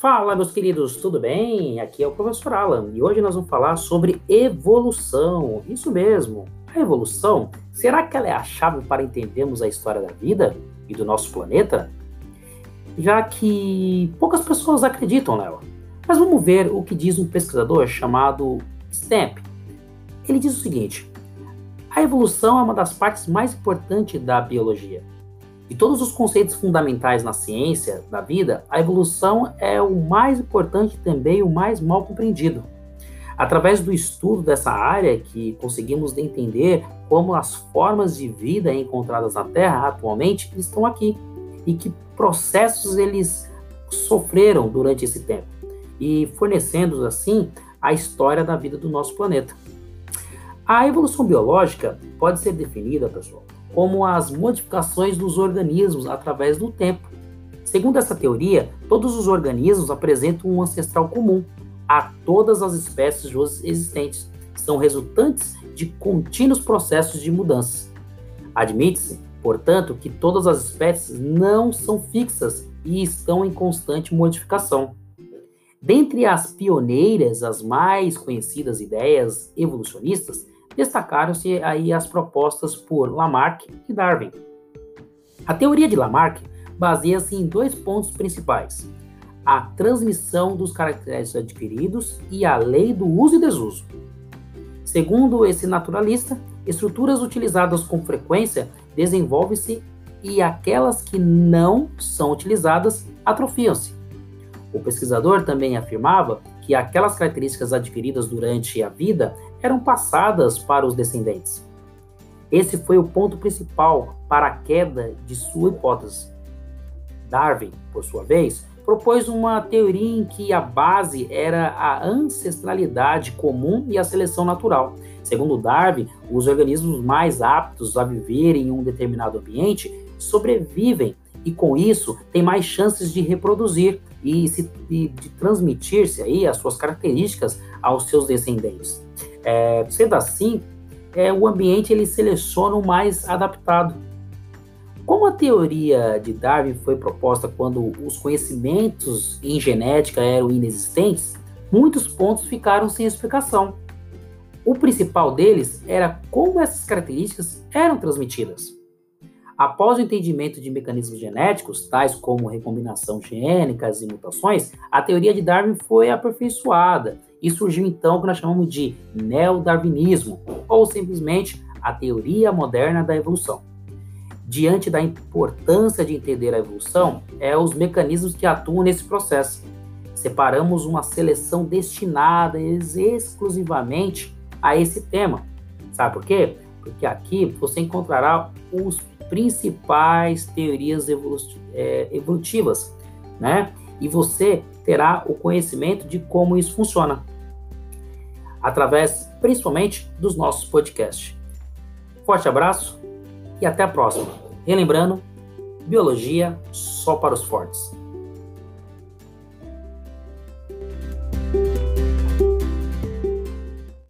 Fala, meus queridos, tudo bem? Aqui é o professor Alan e hoje nós vamos falar sobre evolução. Isso mesmo, a evolução, será que ela é a chave para entendermos a história da vida e do nosso planeta? Já que poucas pessoas acreditam nela. Mas vamos ver o que diz um pesquisador chamado Stamp. Ele diz o seguinte: a evolução é uma das partes mais importantes da biologia de todos os conceitos fundamentais na ciência da vida, a evolução é o mais importante e também o mais mal compreendido. Através do estudo dessa área que conseguimos entender como as formas de vida encontradas na Terra atualmente estão aqui e que processos eles sofreram durante esse tempo e fornecendo assim a história da vida do nosso planeta. A evolução biológica pode ser definida, pessoal, como as modificações dos organismos através do tempo. Segundo essa teoria, todos os organismos apresentam um ancestral comum a todas as espécies existentes, são resultantes de contínuos processos de mudanças. Admite-se, portanto, que todas as espécies não são fixas e estão em constante modificação. Dentre as pioneiras, as mais conhecidas ideias evolucionistas destacaram-se aí as propostas por Lamarck e Darwin. A teoria de Lamarck baseia-se em dois pontos principais: a transmissão dos caracteres adquiridos e a lei do uso e desuso. Segundo esse naturalista, estruturas utilizadas com frequência desenvolvem-se e aquelas que não são utilizadas atrofiam-se. O pesquisador também afirmava que aquelas características adquiridas durante a vida eram passadas para os descendentes. Esse foi o ponto principal para a queda de sua hipótese. Darwin, por sua vez, propôs uma teoria em que a base era a ancestralidade comum e a seleção natural. Segundo Darwin, os organismos mais aptos a viver em um determinado ambiente sobrevivem e com isso tem mais chances de reproduzir e, se, de, de transmitir-se aí as suas características aos seus descendentes. É, sendo assim, é, o ambiente ele seleciona o mais adaptado. Como a teoria de Darwin foi proposta quando os conhecimentos em genética eram inexistentes, muitos pontos ficaram sem explicação. O principal deles era como essas características eram transmitidas. Após o entendimento de mecanismos genéticos, tais como recombinação gênicas e mutações, a teoria de Darwin foi aperfeiçoada e surgiu então o que nós chamamos de neodarwinismo, ou simplesmente a teoria moderna da evolução. Diante da importância de entender a evolução, é os mecanismos que atuam nesse processo. Separamos uma seleção destinada exclusivamente a esse tema. Sabe por quê? Porque aqui você encontrará os principais teorias é, evolutivas, né? E você terá o conhecimento de como isso funciona, através principalmente dos nossos podcasts. Forte abraço e até a próxima. Relembrando, biologia só para os fortes.